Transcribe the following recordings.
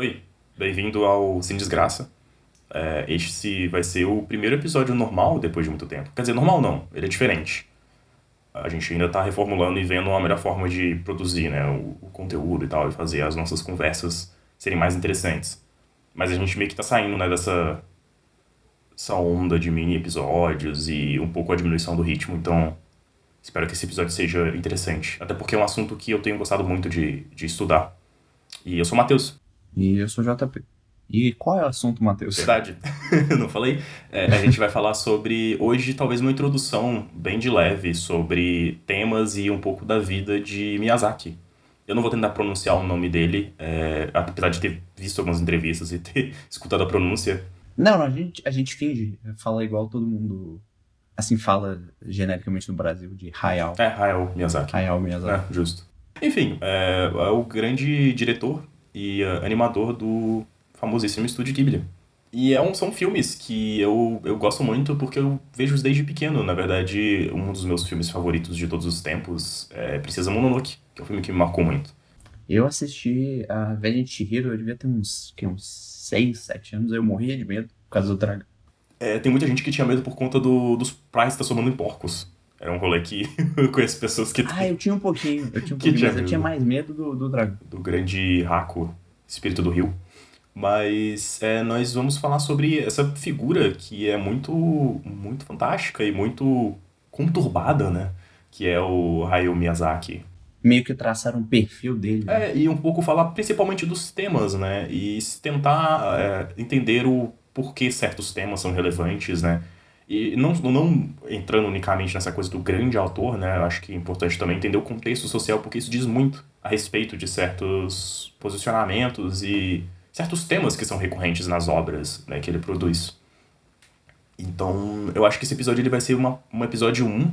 Oi, bem-vindo ao Sem Desgraça. É, este vai ser o primeiro episódio normal depois de muito tempo. Quer dizer, normal não, ele é diferente. A gente ainda está reformulando e vendo uma melhor forma de produzir né, o, o, conteúdo e tal, e fazer as nossas conversas serem mais interessantes. Mas a gente meio que está saindo né, dessa essa onda de mini episódios e um pouco a diminuição do ritmo, então espero que esse episódio seja interessante. Até porque é um assunto que eu tenho gostado muito de, de estudar. E eu sou o Matheus. E eu sou JP. E qual é o assunto, Matheus? Verdade. Não falei? É, a gente vai falar sobre, hoje, talvez uma introdução bem de leve sobre temas e um pouco da vida de Miyazaki. Eu não vou tentar pronunciar o nome dele, é, apesar de ter visto algumas entrevistas e ter escutado a pronúncia. Não, não a, gente, a gente finge, fala igual todo mundo assim fala genericamente no Brasil, de Hayao. É, Hayao Miyazaki. Hayao Miyazaki. É, justo. Enfim, é, é o grande diretor e uh, animador do famosíssimo estúdio Ghibli. E é um, são filmes que eu, eu gosto muito porque eu vejo desde pequeno. Na verdade, um dos meus filmes favoritos de todos os tempos é Princesa Mononoke, que é um filme que me marcou muito. Eu assisti a Velha de Chihiro, eu devia ter uns, que, uns 6, 7 anos, eu morria de medo por causa do dragão. É, tem muita gente que tinha medo por conta do, dos pais transformando em porcos. Era um rolê que eu conheço pessoas que... Ah, eu tinha um pouquinho, eu tinha um pouquinho, mas eu tinha mais medo do, do dragão. Do grande Raku, espírito do rio. Mas é, nós vamos falar sobre essa figura que é muito, muito fantástica e muito conturbada, né? Que é o Hayao Miyazaki. Meio que traçar um perfil dele. Né? É, e um pouco falar principalmente dos temas, né? E tentar é, entender o porquê certos temas são relevantes, né? E não, não entrando unicamente nessa coisa do grande autor, né? Eu acho que é importante também entender o contexto social, porque isso diz muito a respeito de certos posicionamentos e certos temas que são recorrentes nas obras né, que ele produz. Então, eu acho que esse episódio ele vai ser uma, um episódio 1 um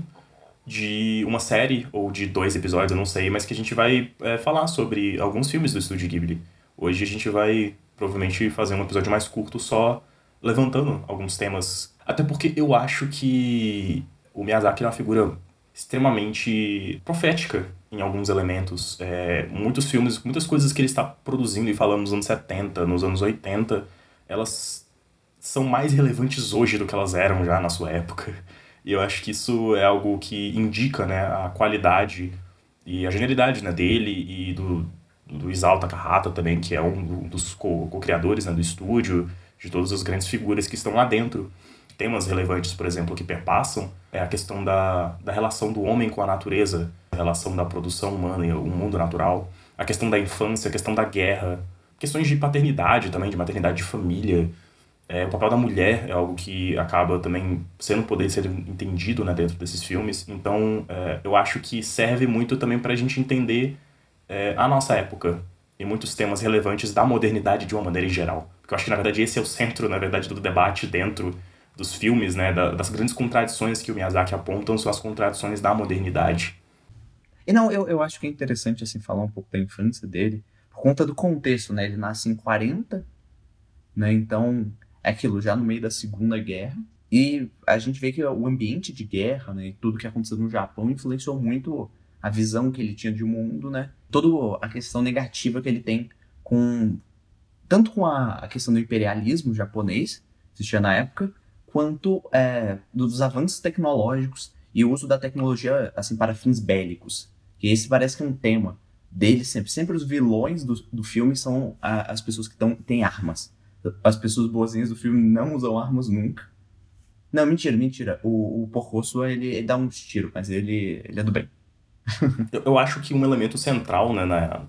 de uma série, ou de dois episódios, eu não sei, mas que a gente vai é, falar sobre alguns filmes do Estúdio Ghibli. Hoje a gente vai, provavelmente, fazer um episódio mais curto só levantando alguns temas. Até porque eu acho que o Miyazaki é uma figura extremamente profética em alguns elementos. É, muitos filmes, muitas coisas que ele está produzindo e falando nos anos 70, nos anos 80, elas são mais relevantes hoje do que elas eram já na sua época. E eu acho que isso é algo que indica né, a qualidade e a genialidade né, dele e do, do Isao Takahata também, que é um dos co-criadores né, do estúdio, de todas as grandes figuras que estão lá dentro. Temas relevantes, por exemplo, que perpassam é a questão da, da relação do homem com a natureza, a relação da produção humana e o mundo natural, a questão da infância, a questão da guerra, questões de paternidade também, de maternidade de família. É, o papel da mulher é algo que acaba também sendo poder ser entendido né, dentro desses filmes. Então, é, eu acho que serve muito também para a gente entender é, a nossa época e muitos temas relevantes da modernidade de uma maneira em geral. Porque eu acho que, na verdade, esse é o centro, na verdade, do debate dentro dos filmes, né, das grandes contradições que o Miyazaki apontam são as contradições da modernidade. E não, eu, eu acho que é interessante assim falar um pouco da infância dele, por conta do contexto, né? Ele nasce em 40, né? Então, é aquilo já no meio da Segunda Guerra. E a gente vê que o ambiente de guerra, né, e tudo que aconteceu no Japão influenciou muito a visão que ele tinha de mundo, né? Toda a questão negativa que ele tem com tanto com a, a questão do imperialismo japonês, existia na época, quanto é, dos avanços tecnológicos e o uso da tecnologia assim para fins bélicos. Que esse parece que é um tema dele sempre. Sempre os vilões do, do filme são a, as pessoas que tão, têm armas. As pessoas boazinhas do filme não usam armas nunca. Não, mentira, mentira. O, o Porcoço, ele, ele dá uns tiros, mas ele, ele é do bem. eu, eu acho que um elemento central né, na,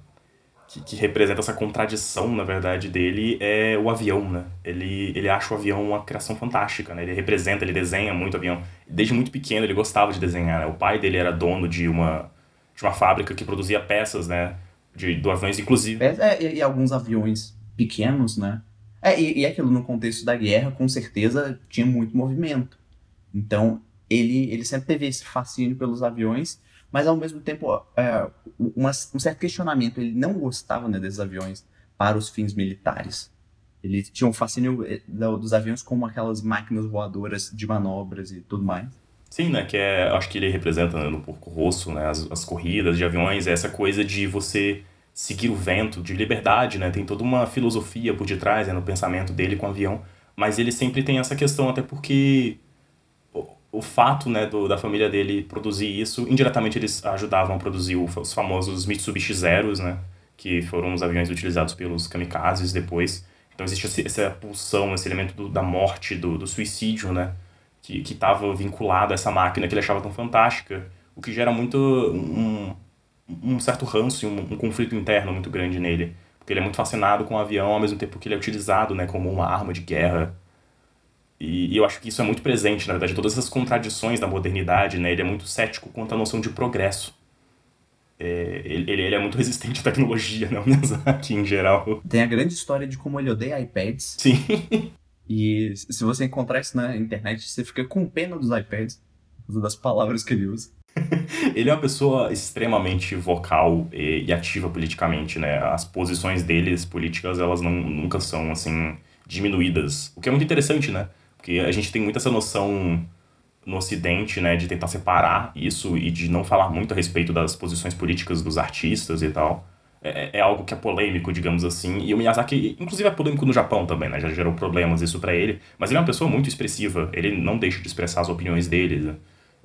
que, que, representa essa contradição, na verdade, dele é o avião, né? Ele, ele acha o avião uma criação fantástica, né? Ele representa, ele desenha muito avião. Desde muito pequeno ele gostava de desenhar, né? O pai dele era dono de uma de uma fábrica que produzia peças, né? De, do aviões, inclusive. É, e, e, alguns aviões pequenos, né? É, e, e aquilo no contexto da guerra, com certeza, tinha muito movimento. Então, ele, ele sempre teve esse fascínio pelos aviões, mas ao mesmo tempo, é, uma, um certo questionamento. Ele não gostava né, desses aviões para os fins militares. Ele tinha um fascínio eh, dos aviões como aquelas máquinas voadoras de manobras e tudo mais. Sim, né? Que é, acho que ele representa né, no Porco Rosso, né? As, as corridas de aviões, é essa coisa de você seguir o vento, de liberdade, né? Tem toda uma filosofia por detrás né, no pensamento dele com o avião, mas ele sempre tem essa questão, até porque o, fato né, do, da família dele produzir isso, indiretamente eles ajudavam a produzir os famosos Mitsubishi Zeros, né? Que foram os aviões utilizados pelos kamikazes depois. Então existe essa pulsão, esse elemento do, da morte, do, do suicídio, né? Que estava vinculado a essa máquina que ele achava tão fantástica, o que gera muito um, um certo ranço um, um, conflito interno muito grande nele. Porque ele é muito fascinado com o avião, ao mesmo tempo que ele é utilizado né, como uma arma de guerra. E, e eu acho que isso é muito presente, na verdade, todas essas contradições da modernidade, né? Ele é muito cético quanto à noção de progresso é, ele, ele é muito resistente à tecnologia, né? O Miyazaki em geral. Tem a grande história de como ele odeia iPads. Sim. E se você encontrar isso na internet, você fica com pena dos iPads, das palavras que ele usa. ele é uma pessoa extremamente vocal e, e, ativa politicamente, né? As posições deles políticas, elas não, nunca são, assim, diminuídas. O que é muito interessante, né? Porque a gente tem muito essa noção no Ocidente, né, de tentar separar isso e de não falar muito a respeito das posições políticas dos artistas e tal. É, é, é algo que é polêmico, digamos assim. E o Miyazaki, inclusive, é polêmico no Japão também, né? Já gerou problemas isso para ele. Mas ele é uma pessoa muito expressiva. Ele não deixa de expressar as opiniões dele. Né?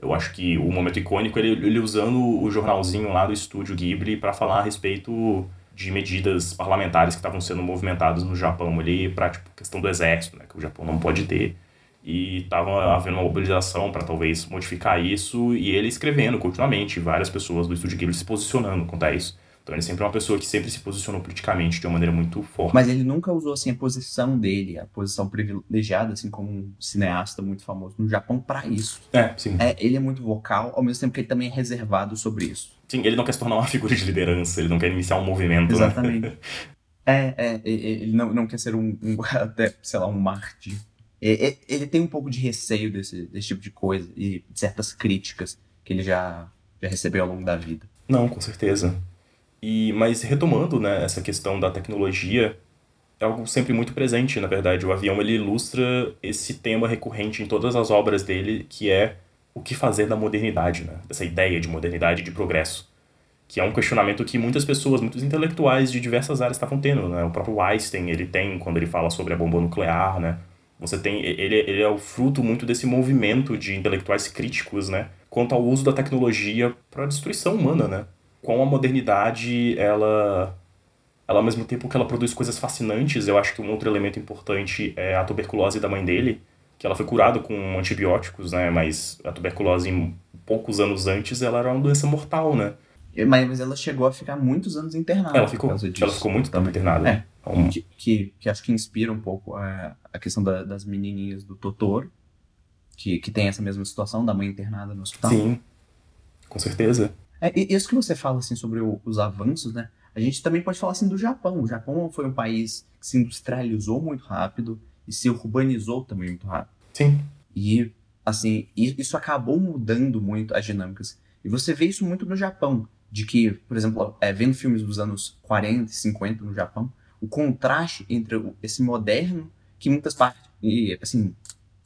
Eu acho que o momento icônico é ele, ele usando o jornalzinho lá do estúdio Ghibli para falar a respeito de medidas parlamentares que estavam sendo movimentadas no Japão ali para tipo questão do exército, né? Que o Japão não pode ter e estava havendo uma mobilização para talvez modificar isso e ele escrevendo continuamente, várias pessoas do Estúdio Ghibli se posicionando quanto a isso. Então ele sempre é uma pessoa que sempre se posicionou politicamente de uma maneira muito forte. Mas ele nunca usou assim a posição dele, a posição privilegiada, assim como um cineasta muito famoso no Japão para isso. É, sim. É, ele é muito vocal, ao mesmo tempo que ele também é reservado sobre isso. Sim, ele não quer se tornar uma figura de liderança, ele não quer iniciar um movimento. Né? Exatamente. Né? é, é, ele não, não quer ser um, um até, sei lá, um mártir é, é, ele tem um pouco de receio desse, desse tipo de coisa e de certas críticas que ele já, já recebeu ao longo da vida. Não, com certeza. E, mas retomando né, essa questão da tecnologia, é algo sempre muito presente, na verdade. O avião ele ilustra esse tema recorrente em todas as obras dele, que é o que fazer da modernidade, né? Essa ideia de modernidade de progresso. Que é um questionamento que muitas pessoas, muitos intelectuais de diversas áreas estavam tendo, né? O próprio Einstein, ele tem, quando ele fala sobre a bomba nuclear, né? Você tem ele, ele é o fruto muito desse movimento de intelectuais críticos, né, quanto ao uso da tecnologia para a destruição humana, né? Com a modernidade, ela ela ao mesmo tempo que ela produz coisas fascinantes, eu acho que um outro elemento importante é a tuberculose da mãe dele, que ela foi curada com antibióticos, né, mas a tuberculose poucos anos antes ela era uma doença mortal, né? Mas ela chegou a ficar muitos anos internada. Ela ficou, ela ficou muito tempo internada. É. Um... Que, que, que, acho que inspira um pouco a, a questão da, das menininhas do Totoro, que, que tem essa mesma situação da mãe internada no hospital. Sim, com certeza. É, isso que você fala assim sobre o, os avanços, né? A gente também pode falar assim do Japão. O Japão foi um país que se industrializou muito rápido e se urbanizou também muito rápido. Sim. E assim, isso acabou mudando muito as dinâmicas. E você vê isso muito no Japão, de que, por exemplo, é, vendo filmes dos anos 40 e 50 no Japão, o contraste entre esse moderno, que muitas partes, e assim,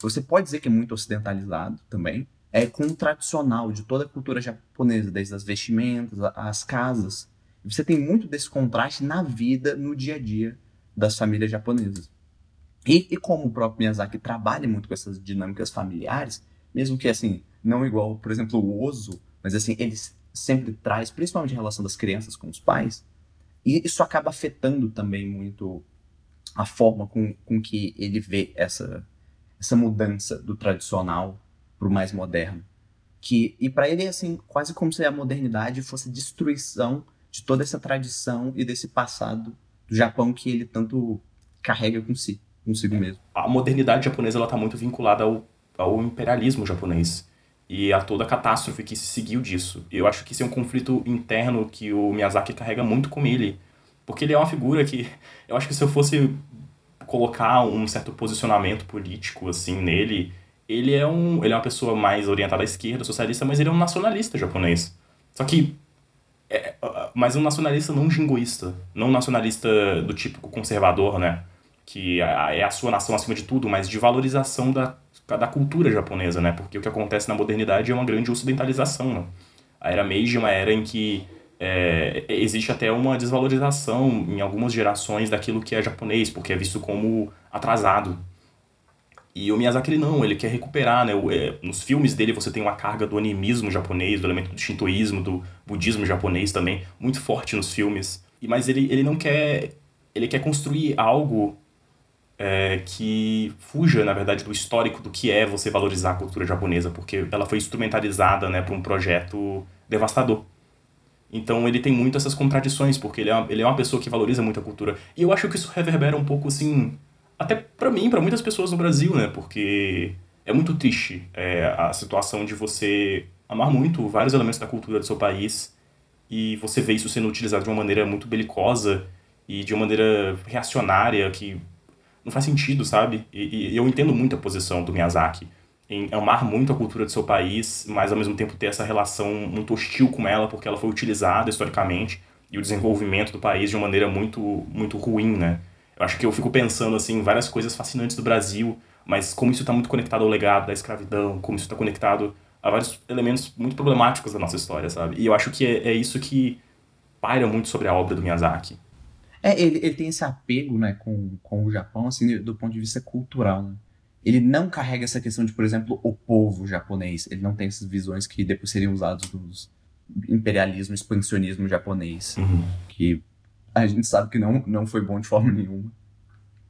você pode dizer que é muito ocidentalizado também, é com o tradicional de toda a cultura japonesa, desde as vestimentas, as casas. Você tem muito desse contraste na vida, no dia a dia das famílias japonesas. E, e como o próprio Miyazaki trabalha muito com essas dinâmicas familiares, mesmo que assim, não igual, por exemplo, o Ozo, mas assim, ele sempre traz, principalmente em relação das crianças com os pais, e isso acaba afetando também muito a forma com, com que ele vê essa, essa mudança do tradicional para o mais moderno. Que, e para ele é assim, quase como se a modernidade fosse destruição de toda essa tradição e desse passado do Japão que ele tanto carrega consigo, consigo mesmo. A modernidade japonesa está muito vinculada ao, ao imperialismo japonês e a toda a catástrofe que se seguiu disso. Eu acho que isso é um conflito interno que o Miyazaki carrega muito com ele, porque ele é uma figura que eu acho que se eu fosse colocar um certo posicionamento político assim nele, ele é um ele é uma pessoa mais orientada à esquerda, socialista, mas ele é um nacionalista japonês. Só que é, mas um nacionalista não jingoísta, não um nacionalista do típico conservador, né? Que é a sua nação acima de tudo, mas de valorização da da cultura japonesa, né? Porque o que acontece na modernidade é uma grande ocidentalização, né? A era Meiji é uma era em que é, existe até uma desvalorização em algumas gerações daquilo que é japonês, porque é visto como atrasado. E o Miyazaki ele não, ele quer recuperar, né? É, nos filmes dele você tem uma carga do animismo japonês, do elemento do shintoísmo, do budismo japonês também, muito forte nos filmes. E mas ele, ele não quer ele quer construir algo é, que fuja, na verdade, do histórico do que é você valorizar a cultura japonesa, porque ela foi instrumentalizada, né, para um projeto devastador. Então ele tem muito essas contradições, porque ele é, uma, ele é uma pessoa que valoriza muito a cultura. E eu acho que isso reverbera um pouco, assim, até para mim, para muitas pessoas no Brasil, né? Porque é muito triste é, a situação de você amar muito vários elementos da cultura do seu país e você vê isso sendo utilizado de uma maneira muito belicosa e de uma maneira reacionária que não faz sentido, sabe? E, e eu entendo muito a posição do Miyazaki em amar muito a cultura do seu país, mas ao mesmo tempo ter essa relação muito hostil com ela, porque ela foi utilizada historicamente e o desenvolvimento do país de uma maneira muito muito ruim, né? Eu acho que eu fico pensando assim em várias coisas fascinantes do Brasil, mas como isso está muito conectado ao legado da escravidão, como isso está conectado a vários elementos muito problemáticos da nossa história, sabe? E eu acho que é, é isso que paira muito sobre a obra do Miyazaki. É, ele, ele tem esse apego, né, com, com o Japão, assim, do ponto de vista cultural, né? Ele não carrega essa questão de, por exemplo, o povo japonês. Ele não tem essas visões que depois seriam usadas nos imperialismo, expansionismo japonês. Uhum. Que a gente sabe que não, não foi bom de forma nenhuma.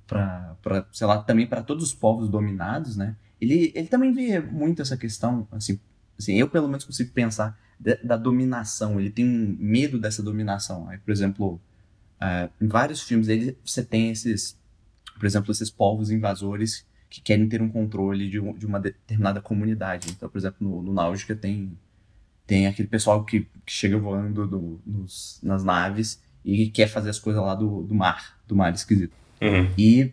Pra, pra, sei lá, também para todos os povos dominados, né? Ele, ele também vê muito essa questão, assim, assim eu pelo menos consigo pensar da, da dominação. Ele tem um medo dessa dominação. Aí, por exemplo, Uh, em vários filmes dele, você tem esses, por exemplo, esses povos invasores que querem ter um controle de, de uma determinada comunidade. Então, por exemplo, no, no Náutica tem, tem aquele pessoal que, que chega voando do, nos, nas naves e quer fazer as coisas lá do, do mar, do mar esquisito. Uhum. E,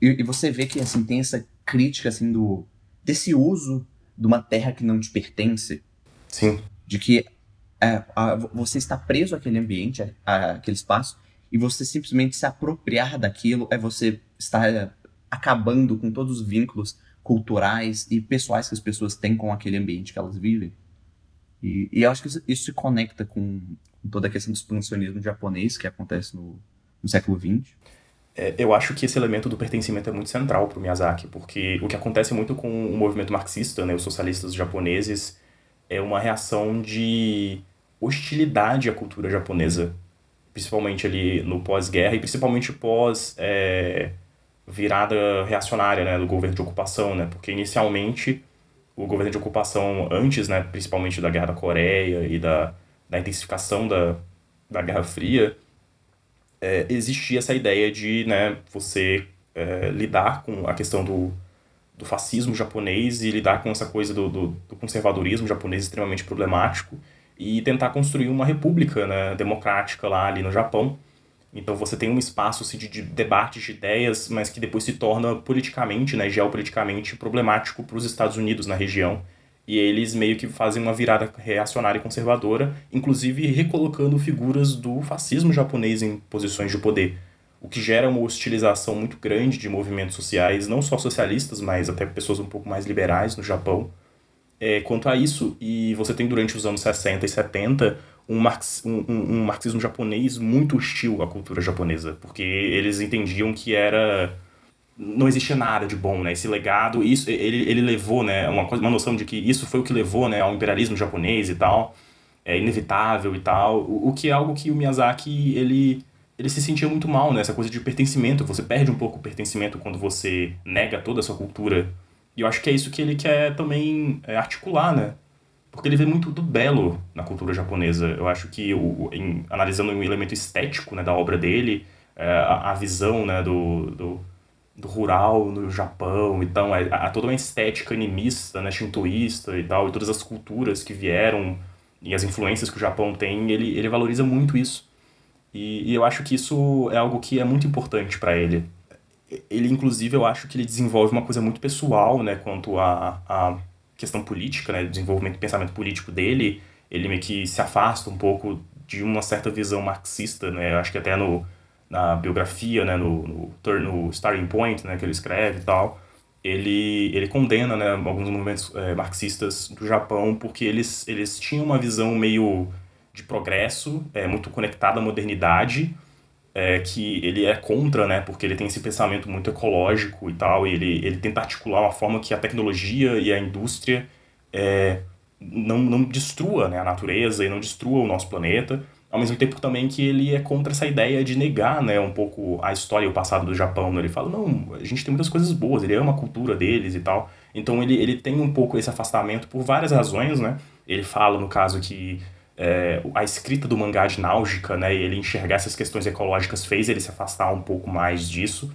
e, e, você vê que assim, tem essa crítica assim, do, desse uso de uma terra que não te pertence. Sim. De que é, a, você está preso àquele ambiente, àquele espaço, e você simplesmente se apropriar daquilo é você estar eh, acabando com todos os vínculos culturais e pessoais que as pessoas têm com aquele ambiente que elas vivem. E, e eu acho que isso, se conecta com, com, toda a questão do expansionismo japonês que acontece no, no século XX. É, eu acho que esse elemento do pertencimento é muito central para o Miyazaki, porque o que acontece muito com o movimento marxista, né, os socialistas japoneses, é uma reação de hostilidade à cultura japonesa principalmente ali no pós-guerra e principalmente pós é, virada reacionária né, do governo de ocupação, né, porque inicialmente o governo de ocupação antes, né, principalmente da guerra da Coreia e da, da intensificação da, da Guerra Fria, é, existia essa ideia de né, você é, lidar com a questão do, do fascismo japonês e lidar com essa coisa do, do, do conservadorismo japonês extremamente problemático e tentar construir uma república né, democrática lá ali no Japão. Então você tem um espaço assim, de, de debates de ideias, mas que depois se torna politicamente, né, geopoliticamente problemático para os Estados Unidos na região. E eles meio que fazem uma virada reacionária e conservadora, inclusive recolocando figuras do fascismo japonês em posições de poder, o que gera uma hostilização muito grande de movimentos sociais, não só socialistas, mas até pessoas um pouco mais liberais no Japão é, quanto a isso. E você tem durante os anos 60 e 70 um, marx, um, um, um, marxismo japonês muito hostil à cultura japonesa, porque eles entendiam que era não existia nada de bom, né? Esse legado, isso ele, ele levou, né, uma coisa, uma noção de que isso foi o que levou, né, ao imperialismo japonês e tal, é inevitável e tal, o, o que é algo que o Miyazaki ele ele se sentia muito mal, né? Essa coisa de pertencimento, você perde um pouco o pertencimento quando você nega toda a sua cultura e eu acho que é isso que ele quer também é, articular, né? Porque ele vê muito do belo na cultura japonesa. Eu acho que, o, em, analisando o elemento estético né, da obra dele, é, a, a, visão né, do, do, do, rural no Japão, então, é, a, toda uma estética animista, né, shintoísta e tal, e todas as culturas que vieram e as influências que o Japão tem, ele, ele valoriza muito isso. E, e eu acho que isso é algo que é muito importante para ele ele inclusive eu acho que ele desenvolve uma coisa muito pessoal, né, quanto a, a questão política, né, desenvolvimento do pensamento político dele, ele meio que se afasta um pouco de uma certa visão marxista, né, eu acho que até no, na biografia, né, no, no, no Starting Point, né, que ele escreve e tal, ele, ele condena, né, alguns movimentos é, marxistas do Japão porque eles, eles tinham uma visão meio de progresso, é muito conectado à modernidade, é, que ele é contra, né? Porque ele tem esse pensamento muito ecológico e tal, e ele, ele tenta articular uma forma que a tecnologia e a indústria é, não, não destrua né, a natureza e não destrua o nosso planeta, ao mesmo tempo também que ele é contra essa ideia de negar né, um pouco a história e o passado do Japão. Né? Ele fala, não, a gente tem muitas coisas boas, ele ama a cultura deles e tal. Então ele, ele tem um pouco esse afastamento por várias razões, né? Ele fala, no caso, que é, a escrita do mangá de Náusica, né, e ele enxergar essas questões ecológicas fez ele se afastar um pouco mais disso.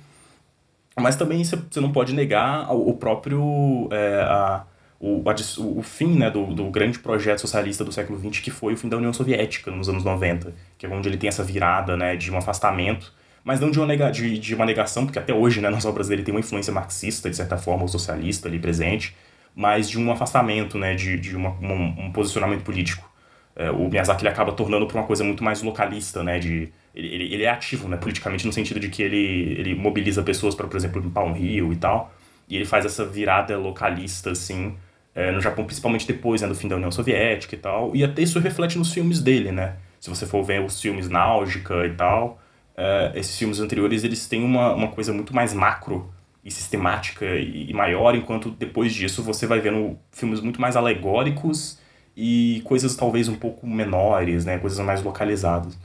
Mas também você não pode negar o próprio... É, a, o, o, o fim né, do, do grande projeto socialista do século XX, que foi o fim da União Soviética nos anos 90, que é onde ele tem essa virada né, de um afastamento, mas não de uma, nega, de, de uma negação, porque até hoje né, nas obras dele tem uma influência marxista, de certa forma, ou socialista ali presente, mas de um afastamento, né, de, de uma, um, um posicionamento político. É, o Miyazaki ele acaba tornando para uma coisa muito mais localista, né, de, ele, ele, é ativo né, politicamente no sentido de que ele, ele mobiliza pessoas para, por exemplo, limpar um rio e tal, e ele faz essa virada localista, assim, é, no Japão, principalmente depois né, do fim da União Soviética e tal. E até isso reflete nos filmes dele, né? Se você for ver os filmes Náusica e tal, é, esses filmes anteriores eles têm uma, uma coisa muito mais macro e sistemática e, e maior, enquanto depois disso você vai vendo filmes muito mais alegóricos e coisas talvez um pouco menores, né? Coisas mais localizadas.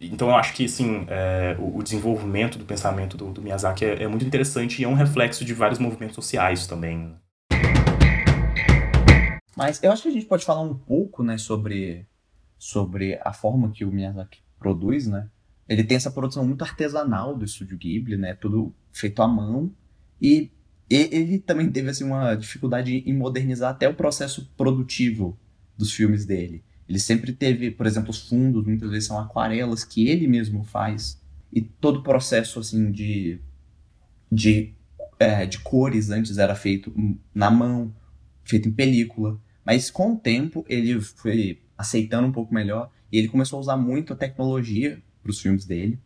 Então eu acho que assim, é, o, o, desenvolvimento do pensamento do, do Miyazaki é, é, muito interessante e é um reflexo de vários movimentos sociais também. Mas eu acho que a gente pode falar um pouco, né, sobre, sobre a forma que o Miyazaki produz, né? Ele tem essa produção muito artesanal do estúdio Ghibli, né? Tudo feito à mão. E ele também teve assim, uma dificuldade em modernizar até o processo produtivo dos filmes dele. Ele sempre teve, por exemplo, os fundos, muitas vezes são aquarelas que ele mesmo faz. E todo o processo assim de, de, é, de cores antes era feito na mão, feito em película. Mas com o tempo ele foi aceitando um pouco melhor e ele começou a usar muito a tecnologia para os filmes dele.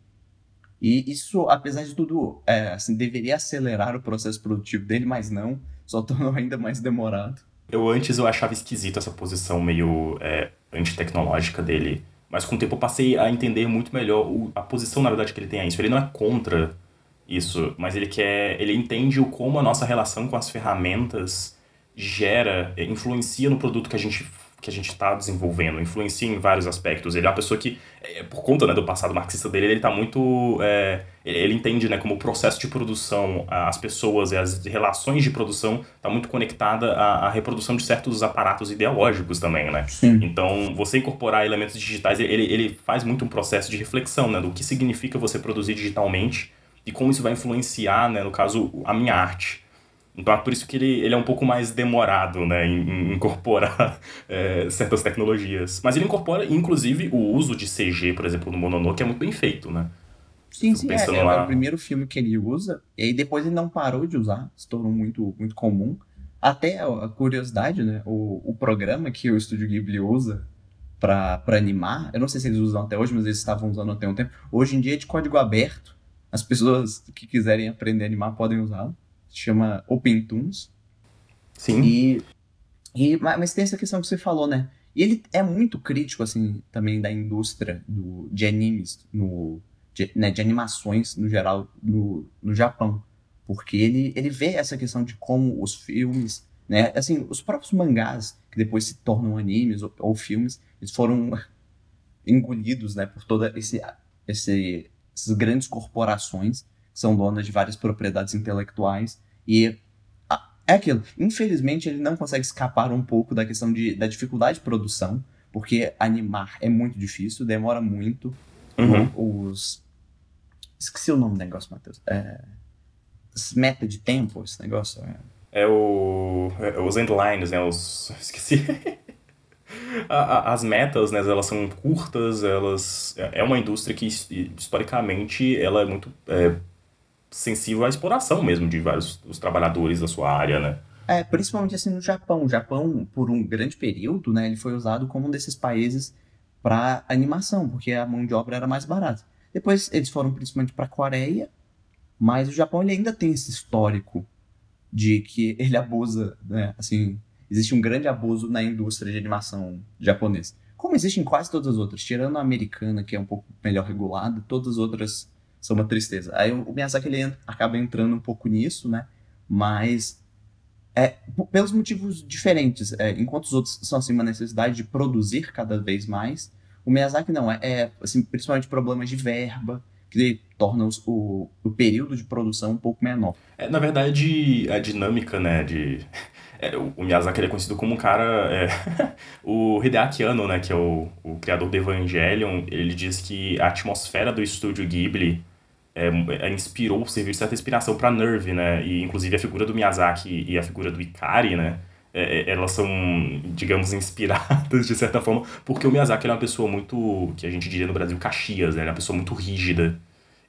E isso, apesar de tudo, é, assim, deveria acelerar o processo produtivo dele, mas não, só tornou ainda mais demorado. Eu antes eu achava esquisito essa posição meio é, antitecnológica dele, mas com o tempo eu passei a entender muito melhor o, a posição, na verdade, que ele tem a isso. Ele não é contra isso, mas ele quer, ele entende o como a nossa relação com as ferramentas gera, é, influencia no produto que a gente que a gente está desenvolvendo, influencia em vários aspectos. Ele é uma pessoa que, é, por conta né, do passado marxista dele, ele está muito... É, ele entende né, como o processo de produção, as pessoas e as relações de produção está muito conectada à, à, reprodução de certos aparatos ideológicos também, né? Sim. Então, você incorporar elementos digitais, ele, ele faz muito um processo de reflexão, né? Do que significa você produzir digitalmente e como isso vai influenciar, né, no caso, a minha arte. Então é por isso que ele, ele é um pouco mais demorado né, em, em incorporar é, certas tecnologias. Mas ele incorpora, inclusive, o uso de CG, por exemplo, no Mononoke, é muito bem feito, né? Sim, sim, é, é, é, o primeiro filme que ele usa, e aí depois ele não parou de usar, se tornou muito, muito comum. Até a curiosidade, né, o, o programa que o Estúdio Ghibli usa para animar, eu não sei se eles usam até hoje, mas eles estavam usando até um tempo, hoje em dia é de código aberto, as pessoas que quiserem aprender a animar podem usá-lo chama OpenTunes. Sim. E, e, mas tem essa questão que você falou, né? E ele é muito crítico, assim, também da indústria do, de animes, no, de, né, de animações no geral no, no Japão. Porque ele, ele vê essa questão de como os filmes, né? Assim, os próprios mangás, que depois se tornam animes ou, ou filmes, eles foram engolidos, né, por toda esse, esse, essas grandes corporações são donas de várias propriedades intelectuais e é aquilo. Infelizmente, ele não consegue escapar um pouco da questão de, da dificuldade de produção, porque animar é muito difícil, demora muito. Uhum. Os. Esqueci o nome do negócio, Matheus. É... Meta de tempo, esse negócio. É, é o. É, os endlines, né? Os. Esqueci. as metas, né, elas são curtas, elas é, é uma indústria que historicamente ela é muito é, sensível à exploração mesmo de vários dos trabalhadores da sua área, né? É, principalmente assim no Japão. O Japão, por um grande período, né, ele foi usado como um desses países para animação, porque a mão de obra era mais barata. Depois eles foram principalmente para a Coreia, mas o Japão ele ainda tem esse histórico de que ele abusa, né, assim, existe um grande abuso na indústria de animação japonesa. como existe em quase todas as outras, tirando a americana, que é um pouco melhor regulada, todas as outras são uma tristeza. Aí o Miyazaki ele acaba entrando um pouco nisso, né? Mas é, pelos motivos diferentes. É, enquanto os outros são assim uma necessidade de produzir cada vez mais, o Miyazaki não é, é assim, principalmente problemas de verba que torna os, o, o período de produção um pouco menor. É, na verdade, a dinâmica, né, de é, o Miyazaki é conhecido como um cara. É, o Hideaki Anno, né, que é o, o criador do Evangelion, ele diz que a atmosfera do estúdio Ghibli é, é, inspirou, serviu de certa inspiração para Nerve, né? E inclusive a figura do Miyazaki e a figura do Ikari, né? É, é elas são, digamos, inspiradas de certa forma, porque o Miyazaki é uma pessoa muito, que a gente diria no Brasil, caxias, né? Ele é uma pessoa muito rígida.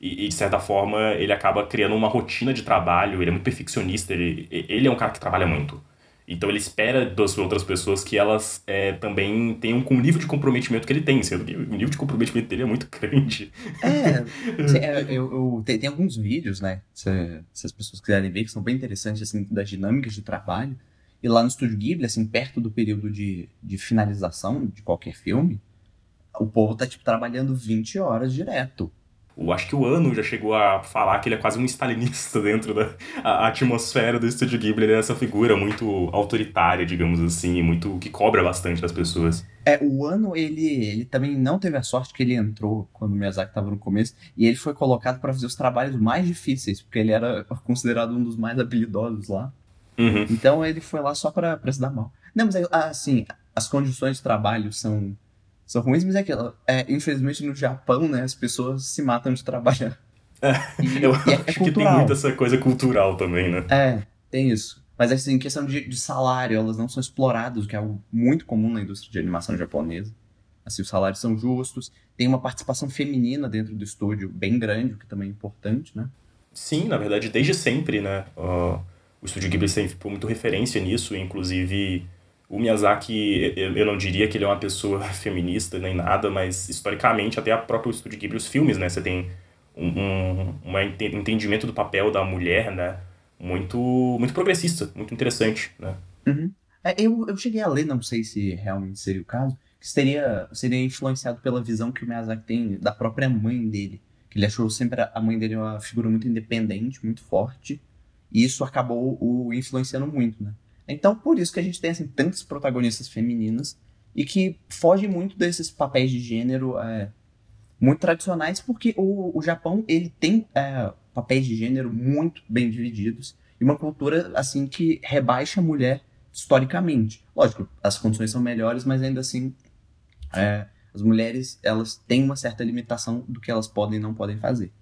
E, e, de certa forma ele acaba criando uma rotina de trabalho, ele é muito perfeccionista, ele, ele é um cara que trabalha muito. Então ele espera das outras pessoas que elas é, também tenham com o nível de comprometimento que ele tem, sendo que o nível de comprometimento dele é muito grande. É, é eu, eu tem, tem, alguns vídeos, né? Se, se, as pessoas quiserem ver, que são bem interessantes, assim, das dinâmicas de trabalho. E lá no Estúdio Ghibli, assim, perto do período de, de finalização de qualquer filme, o povo tá, tipo, trabalhando 20 horas direto. Eu acho que o Ano já chegou a falar que ele é quase um stalinista dentro da a, atmosfera do Estúdio Ghibli. Ele é essa figura muito autoritária, digamos assim, muito que cobra bastante das pessoas. É, o Ano, ele, ele também não teve a sorte que ele entrou quando o Miyazaki estava no começo, e ele foi colocado para fazer os trabalhos mais difíceis, porque ele era considerado um dos mais habilidosos lá. Uhum. Então ele foi lá só para se dar mal. Não, mas assim, as condições de trabalho são são ruins, mas é aquilo. É, infelizmente no Japão, né, as pessoas se matam de trabalhar. É, e, eu e é, acho que tem muita essa coisa cultural também, né? É, tem isso. Mas assim, em questão de, de salário, elas não são exploradas, o que é algo muito comum na indústria de animação japonesa. Assim, os salários são justos, tem uma participação feminina dentro do estúdio bem grande, o que também é importante, né? Sim, na verdade, desde sempre, né? Uh, o estúdio Ghibli sempre foi muito referência nisso, inclusive o Miyazaki, eu não diria que ele é uma pessoa feminista nem nada, mas historicamente, até a própria Estúdio Ghibli, os filmes, né? Você tem um, um, um entendimento do papel da mulher, né? Muito, muito progressista, muito interessante, né? Uhum. É, eu, eu cheguei a ler, não sei se realmente seria o caso, que seria, seria influenciado pela visão que o Miyazaki tem da própria mãe dele. Que ele achou sempre a mãe dele uma figura muito independente, muito forte, e isso acabou o influenciando muito, né? Então, por isso que a gente tem assim, tantas protagonistas femininas e que fogem muito desses papéis de gênero é, muito tradicionais, porque o, o Japão ele tem é, papéis de gênero muito bem divididos e uma cultura assim que rebaixa a mulher historicamente. Lógico, as condições são melhores, mas ainda assim é, as mulheres elas têm uma certa limitação do que elas podem e não podem fazer.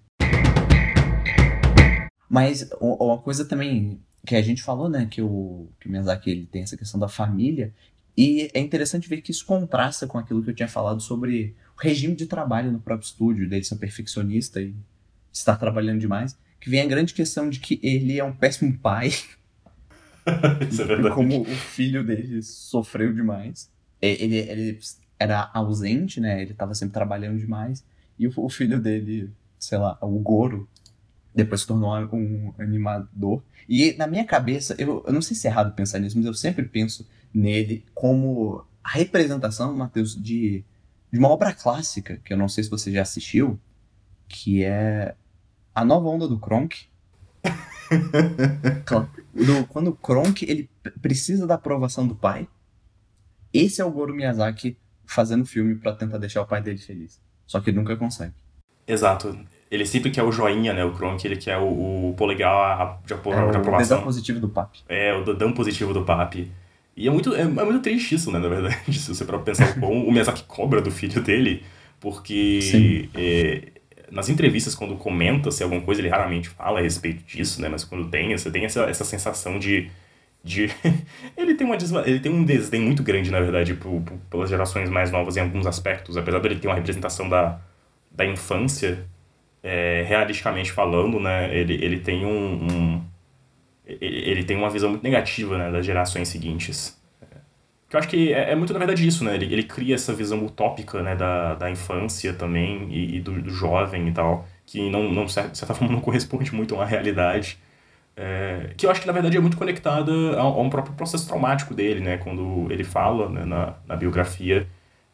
Mas uma coisa também que a gente falou, né, que o, que o Miyazaki ele tem essa questão da família, e é interessante ver que isso contrasta com aquilo que eu tinha falado sobre o regime de trabalho no próprio estúdio, dele ser perfeccionista e estar trabalhando demais, que vem a grande questão de que ele é um péssimo pai. isso é verdade. Como o filho dele sofreu demais. Ele, ele era ausente, né, ele estava sempre trabalhando demais, e o, o filho dele, sei lá, o Goro, depois se tornou um animador. E na minha cabeça, eu, eu não sei se é errado pensar nisso, mas eu sempre penso nele como a representação, Matheus, de, de uma obra clássica, que eu não sei se você já assistiu, que é A Nova Onda do Kronk. do, quando o Kronk ele precisa da aprovação do pai, esse é o Goro Miyazaki fazendo filme para tentar deixar o pai dele feliz. Só que ele nunca consegue. Exato ele sempre quer o joinha, né? O Kronk, ele quer o, o polegar de, apro é, de aprovação. O dedão positivo do papi. É, o dedão positivo do papi. E é muito, é, é muito triste isso, né, na verdade, se você para pensar o quão o Miyazaki cobra do filho dele, porque é, nas entrevistas, quando comenta-se alguma coisa, ele raramente fala a respeito disso, né, mas quando tem, você tem essa, essa sensação de... de ele, tem uma ele tem um desdém muito grande, na verdade, por, por, pelas gerações mais novas em alguns aspectos, apesar dele ter uma representação da, da infância é, realisticamente falando, né, ele, ele tem um, um ele, tem uma visão muito negativa né, das gerações seguintes. Que eu acho que é, é, muito, na verdade, isso, né? Ele, ele cria essa visão utópica né, da, da infância também e, e do, do jovem e tal, que, não, não, de certa forma, não corresponde muito a uma realidade. É, que eu acho que, na verdade, é muito conectada a, a, um próprio processo traumático dele, né? Quando ele fala né, na, na biografia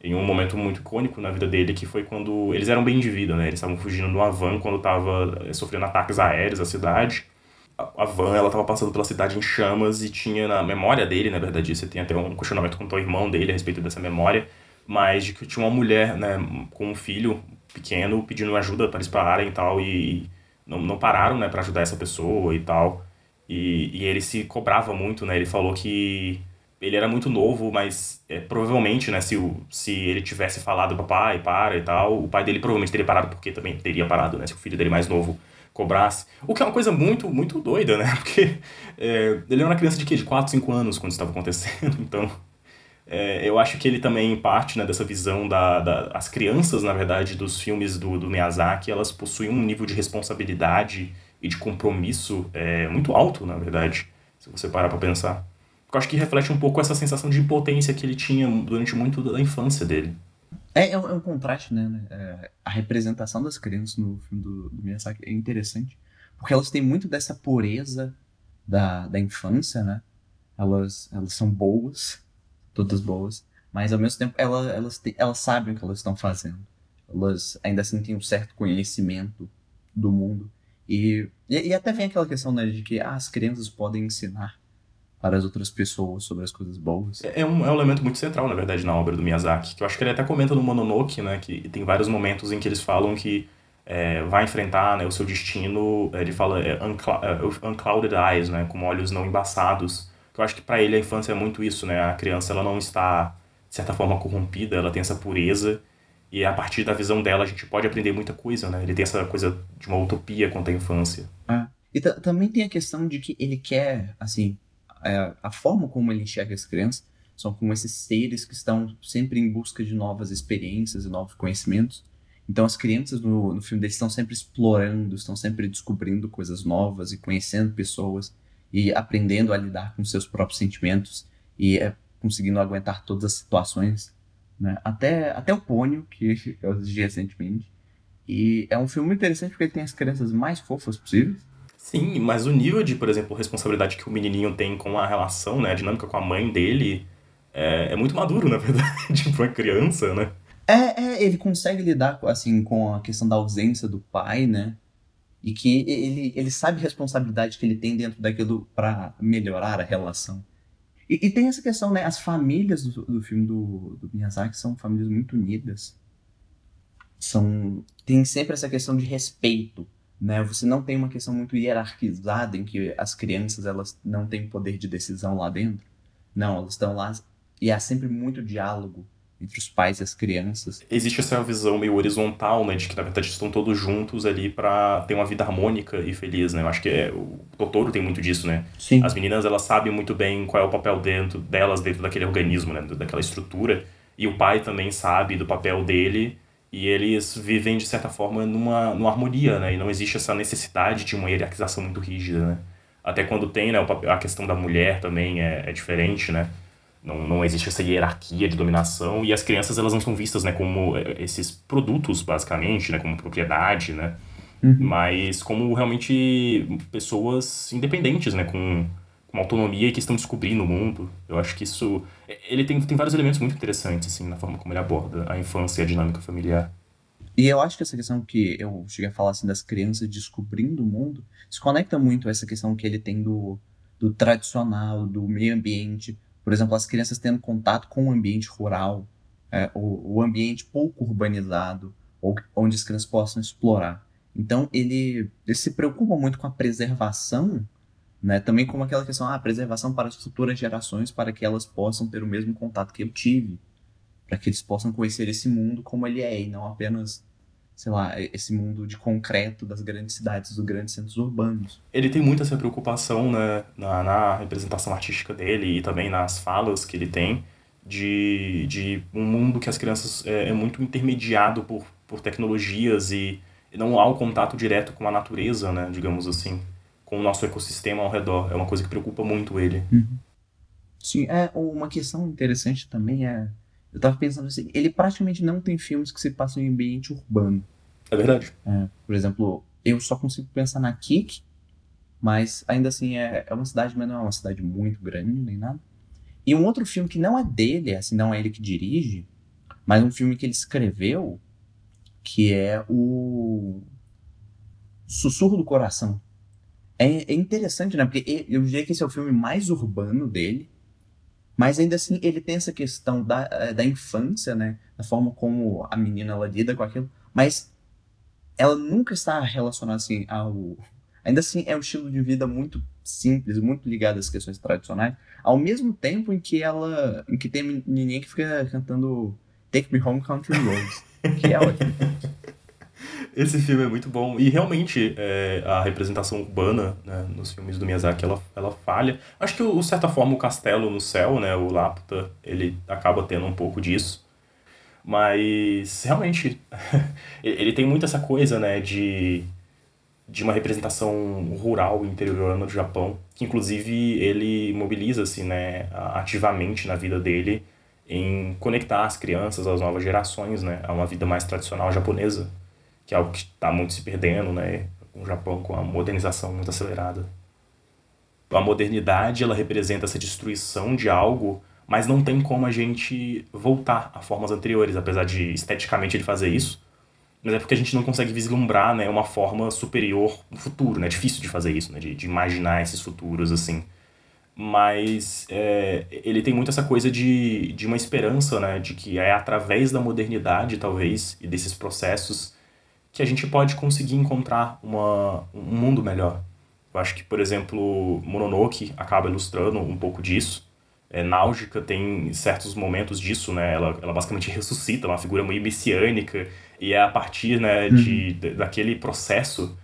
em um momento muito icônico na vida dele, que foi quando eles eram bem de vida, né? Eles estavam fugindo de uma van quando estava eh, sofrendo ataques aéreos à cidade. A, a van, ela estava passando pela cidade em chamas e tinha na memória dele, na verdade, você tem até um questionamento com o irmão dele a respeito dessa memória, mas de que tinha uma mulher, né, com um filho pequeno pedindo ajuda para eles pararem e tal, e não, não pararam, né, para ajudar essa pessoa e tal. E, e ele se cobrava muito, né? Ele falou que ele era muito novo, mas é, provavelmente, né, se, o, se ele tivesse falado papai, para e tal, o pai dele provavelmente teria parado porque também teria parado, né, se o filho dele mais novo cobrasse. O que é uma coisa muito, muito doida, né, porque é, ele era uma criança de quê? De 4, 5 anos quando isso estava acontecendo, então... É, eu acho que ele também parte né, dessa visão da, da as crianças na verdade dos filmes do, do Miyazaki elas possuem um nível de responsabilidade e de compromisso é, muito alto na verdade se você parar para pensar eu acho que reflete um pouco essa sensação de impotência que ele tinha durante muito da infância dele. É, é, um, é um contraste, né? né? É, a representação das crianças no filme do, do Miyazaki é interessante, porque elas têm muito dessa pureza da, da infância, né? Elas, elas são boas, todas boas, mas ao mesmo tempo elas, elas, têm, elas sabem o que elas estão fazendo. Elas ainda assim têm um certo conhecimento do mundo. E, e, e até vem aquela questão né, de que ah, as crianças podem ensinar para as outras pessoas sobre as coisas boas. É, é um, é um elemento muito central, na verdade, na obra do Miyazaki, que eu acho que ele até comenta no Mononoke, né, que tem vários momentos em que eles falam que é, vai enfrentar né, o seu destino, é, ele fala é, é unclouded eyes, né, com olhos não embaçados, que eu acho que para ele a infância é muito isso, né, a criança ela não está, de certa forma, corrompida, ela tem essa pureza, e a partir da visão dela a gente pode aprender muita coisa, né, ele tem essa coisa de uma utopia quanto à infância. Ah, e também tem a questão de que ele quer, assim, é, a forma como ele enxerga as crianças são como esses seres que estão sempre em busca de novas experiências e novos conhecimentos. Então as crianças no, no filme deles estão sempre explorando, estão sempre descobrindo coisas novas e conhecendo pessoas e aprendendo a lidar com seus próprios sentimentos e é, conseguindo aguentar todas as situações, né? Até, até o Pônio, que eu assisti recentemente. E é um filme interessante porque ele tem as crianças mais fofas possíveis Sim, mas o nível de, por exemplo, responsabilidade que o menininho tem com a relação, né, a dinâmica com a mãe dele, é, é muito maduro, na verdade, para uma criança, né? É, é, ele consegue lidar, assim, com a questão da ausência do pai, né? E que ele, ele sabe a responsabilidade que ele tem dentro daquilo para melhorar a relação. E, e, tem essa questão, né? As famílias do, do filme do, do Miyazaki são famílias muito unidas. São, tem sempre essa questão de respeito né? Você não tem uma questão muito hierarquizada em que as crianças elas não têm poder de decisão lá dentro. Não, elas estão lá e há sempre muito diálogo entre os pais e as crianças. Existe essa visão meio horizontal, né, de que na verdade estão todos juntos ali para ter uma vida harmônica e feliz, né? Eu acho que é, o Totoro tem muito disso, né? Sim. As meninas elas sabem muito bem qual é o papel dentro delas dentro daquele organismo, né, daquela estrutura, e o pai também sabe do papel dele e eles vivem, de certa forma, numa, numa harmonia, né? E não existe essa necessidade de uma hierarquização muito rígida, né? Até quando tem, né? A questão da mulher também é, é diferente, né? Não, não existe essa hierarquia de dominação e as crianças elas não são vistas né, como é, esses produtos basicamente né, como propriedade né uhum. mas como realmente pessoas independentes né com uma autonomia e que estão descobrindo o mundo. Eu acho que isso. Ele tem, tem vários elementos muito interessantes, assim, na forma como ele aborda a infância e a dinâmica familiar. E eu acho que essa questão que eu cheguei a falar assim, das crianças descobrindo o mundo se conecta muito a essa questão que ele tem do, do tradicional, do meio ambiente. Por exemplo, as crianças tendo contato com o ambiente rural, é, o, o ambiente pouco urbanizado, ou, onde as crianças possam explorar. Então, ele, ele se preocupa muito com a preservação né? Também como aquela questão, ah, preservação para as futuras gerações, para que elas possam ter o mesmo contato que eu tive, para que eles possam conhecer esse mundo como ele é, e não apenas, sei lá, esse mundo de concreto das grandes cidades, dos grandes centros urbanos. Ele tem muita essa preocupação né, na, na representação artística dele e também nas falas que ele tem, de, de um mundo que as crianças é, é muito intermediado por, por tecnologias e não há um contato direto com a natureza, né, digamos assim com o nosso ecossistema ao redor. É uma coisa que preocupa muito ele. Uhum. Sim, é uma questão interessante também é. Eu tava pensando assim, ele praticamente não tem filmes que se passam em ambiente urbano. É verdade. É, por exemplo, eu só consigo pensar na Kik, mas ainda assim é, é uma cidade, mas não é uma cidade muito grande nem nada. E um outro filme que não é dele, assim, não é ele que dirige, mas um filme que ele escreveu que é o Sussurro do Coração. É, é interessante, né? Porque eu diria que esse é o filme mais urbano dele, mas ainda assim ele tem essa questão da, eh, da infância, né? Da forma como a menina ela lida com aquilo, mas ela nunca está relacionada assim ao. Ainda assim é um estilo de vida muito simples, muito ligado às questões tradicionais, ao mesmo tempo em que ela. em que tem menininha que fica cantando Take Me Home Country Roads, que é ótimo. Esse filme é muito bom. E realmente, é, a representação urbana né, nos filmes do Miyazaki, ela, ela falha. Acho que, de certa forma, o Castelo no Céu, né, o Laputa, ele acaba tendo um pouco disso. Mas, realmente, ele tem muito essa coisa, né, de, de uma representação rural interiorana do Japão, que, inclusive, ele mobiliza-se, né, ativamente na vida dele em conectar as crianças às novas gerações, né, a uma vida mais tradicional japonesa que é algo que está muito se perdendo, né? O Japão com a modernização muito acelerada. A modernidade ela representa essa destruição de algo, mas não tem como a gente voltar a formas anteriores, apesar de esteticamente ele fazer isso. Mas é porque a gente não consegue vislumbrar né, uma forma superior no futuro, né? É difícil de fazer isso, né? De, de imaginar esses futuros assim. Mas é, ele tem muito essa coisa de, de uma esperança, né? De que é através da modernidade, talvez, e desses processos que a gente pode conseguir encontrar uma, um mundo melhor. Eu acho que, por exemplo, Mononoke acaba ilustrando um pouco disso. É, tem certos momentos disso, né? Ela, ela basicamente ressuscita, uma figura meio messiânica, e é a partir né, de, de, daquele processo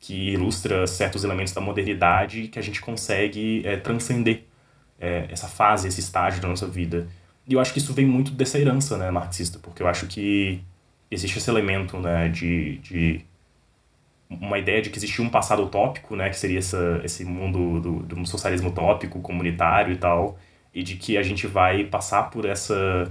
que ilustra certos elementos da modernidade que a gente consegue é, transcender é, essa fase, esse estágio da nossa vida. E eu acho que isso vem muito dessa herança né, marxista, porque eu acho que existe esse elemento né, de, de uma ideia de que existia um passado utópico, né, que seria essa, esse mundo do, do socialismo utópico, comunitário e tal, e de que a gente vai passar por essa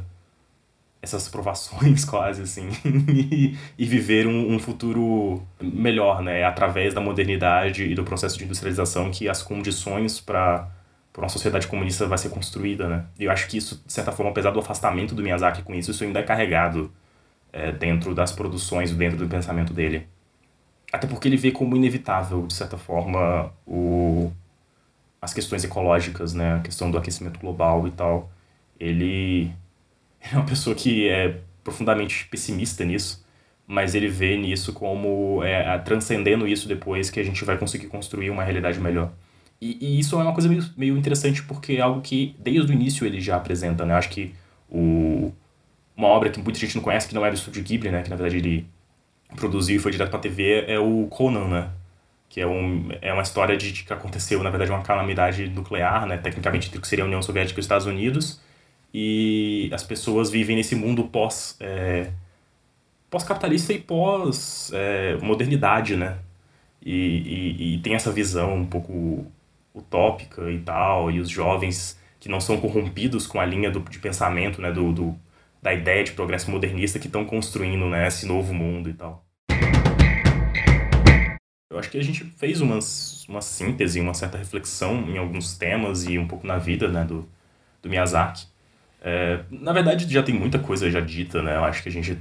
essas provações quase assim e, e viver um, um, futuro melhor, né, através da modernidade e do processo de industrialização que as condições para para uma sociedade comunista vai ser construída, né? E eu acho que isso, de certa forma, apesar do afastamento do Miyazaki com isso, isso ainda é carregado é, dentro das produções, dentro do pensamento dele. Até porque ele vê como inevitável, de certa forma, o, as questões ecológicas, né? a questão do aquecimento global e tal. Ele é uma pessoa que é profundamente pessimista nisso, mas ele vê nisso como é, transcendendo isso depois que a gente vai conseguir construir uma realidade melhor. E, e, isso é uma coisa meio, meio interessante porque é algo que desde o início ele já apresenta, né? Acho que o, uma obra que muita gente não conhece, que não é do Estúdio Ghibli, né? Que na verdade ele produziu e foi direto pra TV, é o Conan, né? Que é, um, é uma história de, de que aconteceu, na verdade, uma calamidade nuclear, né? Tecnicamente, entre o que seria a União Soviética e os Estados Unidos. E as pessoas vivem nesse mundo pós... É, pós-capitalista e pós-modernidade, é, né? E, e, e, tem essa visão um pouco utópica e tal, e os jovens que não são corrompidos com a linha do, de pensamento, né, do, do da ideia de progresso modernista que estão construindo né, esse novo mundo e tal. Eu acho que a gente fez uma, uma síntese, uma certa reflexão em alguns temas e um pouco na vida né, do, do Miyazaki. É, na verdade, já tem muita coisa já dita, né? Eu acho que a gente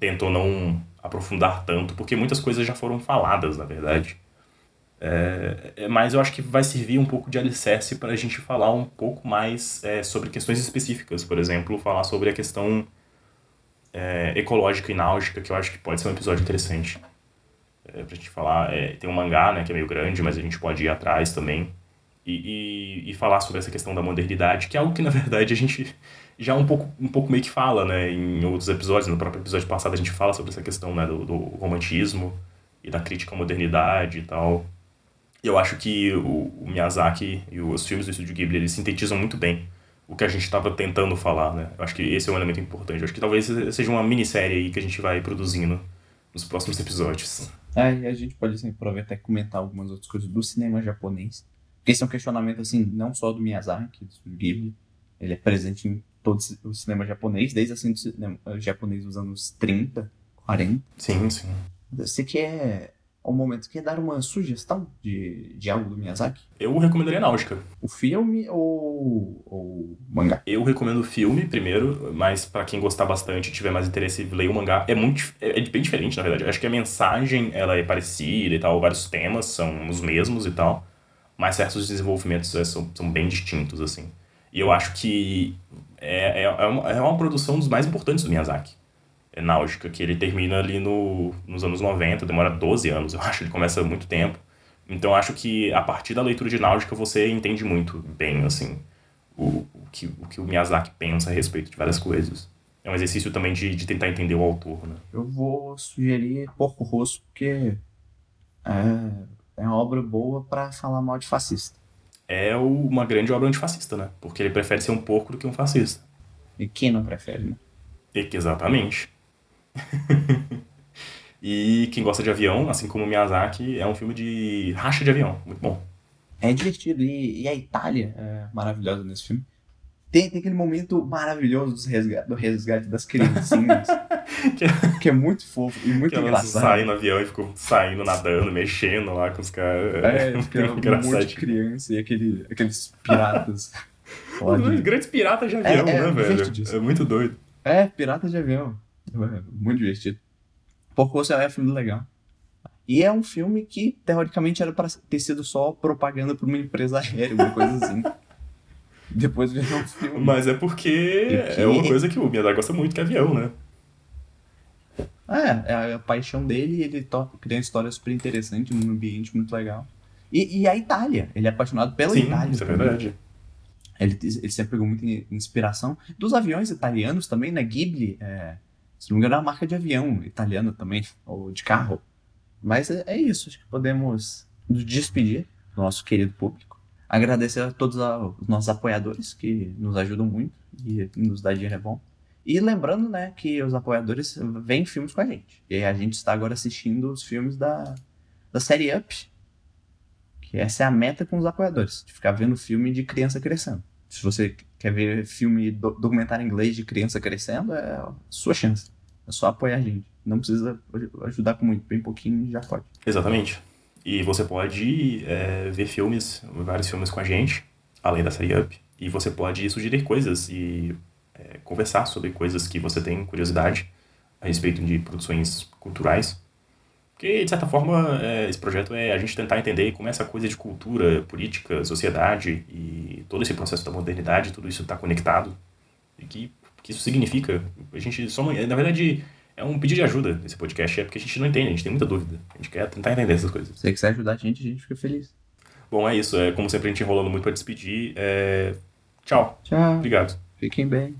tentou não aprofundar tanto, porque muitas coisas já foram faladas, na verdade. É, é mas eu acho que vai servir um pouco de alicerce para a gente falar um pouco mais é, sobre questões específicas. Por exemplo, falar sobre a questão é, ecológica e náutica, que eu acho que pode ser um episódio interessante. É, pra gente falar, é, tem um mangá, né, que é meio grande, mas a gente pode ir atrás também. E, e, e, falar sobre essa questão da modernidade, que é algo que, na verdade, a gente já um pouco, um pouco meio que fala, né, em outros episódios. No próprio episódio passado a gente fala sobre essa questão, né, do, do romantismo e da crítica à modernidade e tal eu acho que o, o Miyazaki e os filmes do Estúdio Ghibli, eles sintetizam muito bem o que a gente estava tentando falar, né? Eu acho que esse é um elemento importante. Eu acho que talvez seja uma minissérie aí que a gente vai produzindo nos próximos episódios. É, e a gente pode assim, aproveitar e comentar algumas outras coisas do cinema japonês. Porque esse é um questionamento, assim, não só do Miyazaki, do Ghibli. Ele é presente em todo o cinema japonês, desde assim, o cinema japonês dos anos 30, 40. Sim, sim. Eu sei que é ao momento. Quer dar uma sugestão de, de algo do Miyazaki? Eu recomendaria Náutica. O filme ou o mangá? Eu recomendo o filme primeiro, mas para quem gostar bastante e tiver mais interesse, leia o mangá. É muito é, é bem diferente, na verdade. Eu acho que a mensagem ela é parecida e tal, vários temas são os mesmos e tal, mas certos desenvolvimentos é, são, são bem distintos, assim. E eu acho que é, é, é, uma, é uma produção dos mais importantes do Miyazaki. É Náutica, que ele termina ali no, nos anos 90, demora 12 anos, eu acho, ele começa há muito tempo. Então eu acho que a partir da leitura de Náutica você entende muito bem, assim, o, o, que, o que o Miyazaki pensa a respeito de várias coisas. É um exercício também de, de tentar entender o autor, né? Eu vou sugerir Porco Rosso, porque é, é uma obra boa para falar mal de fascista. É uma grande obra antifascista, né? Porque ele prefere ser um porco do que um fascista. E quem não prefere, né? Exatamente. e quem gosta de avião, assim como Miyazaki, é um filme de racha de avião. Muito bom. É divertido. E, e a Itália é maravilhosa nesse filme. Tem, tem aquele momento maravilhoso do resgate, do resgate das criancinhas. que, é, que, é muito fofo e muito que engraçado. saem no avião e ficam saindo, nadando, mexendo lá com os caras. É, é um monte de criança e aquele, aqueles piratas. Os grandes piratas de avião, é, é, né, velho? É muito doido. É, piratas de avião. Muito divertido. Porco Rosso é um filme legal. E é um filme que, teoricamente, era para ter sido só propaganda para uma empresa aérea, uma coisa assim. Depois virou um filme. Mas é porque que... é uma coisa que o Miyazaki gosta muito, que é avião, né? É, é a paixão dele ele toca, cria uma história super interessante, num ambiente muito legal. E, e a Itália, ele é apaixonado pela Sim, Itália. Isso é verdade. Ele, ele sempre pegou muita inspiração. Dos aviões italianos também, né? Ghibli, é, se não me engano, é uma marca de avião italiana também, ou de carro. Mas é, é isso, acho que podemos nos despedir do nosso querido público. Agradecer a todos os nossos apoiadores que nos ajudam muito e nos dá dinheiro é bom. E lembrando, né, que os apoiadores vêm filmes com a gente. E a gente está agora assistindo os filmes da, da série Up. Que essa é a meta com os apoiadores, de ficar vendo filme de criança crescendo. Se você quer ver filme do, documentário em inglês de criança crescendo, é a sua chance. É só apoiar a gente. Não precisa ajudar com muito, bem pouquinho já pode. Exatamente. E você pode é, ver filmes, vários filmes com a gente, além da série Up. E você pode sugerir coisas e é, conversar sobre coisas que você tem curiosidade a respeito de produções culturais. Porque, de certa forma, é, esse projeto é a gente tentar entender como essa coisa de cultura, política, sociedade e todo esse processo da modernidade, tudo isso está conectado. E que, que isso significa. A gente só. Na verdade, é um pedido de ajuda nesse podcast, é porque a gente não entende, a gente tem muita dúvida. A gente quer tentar entender essas coisas. Se você quiser ajudar a gente, a gente fica feliz. Bom, é isso. É, como sempre, a gente enrolando muito para despedir. É... Tchau. Tchau. Obrigado. Fiquem bem.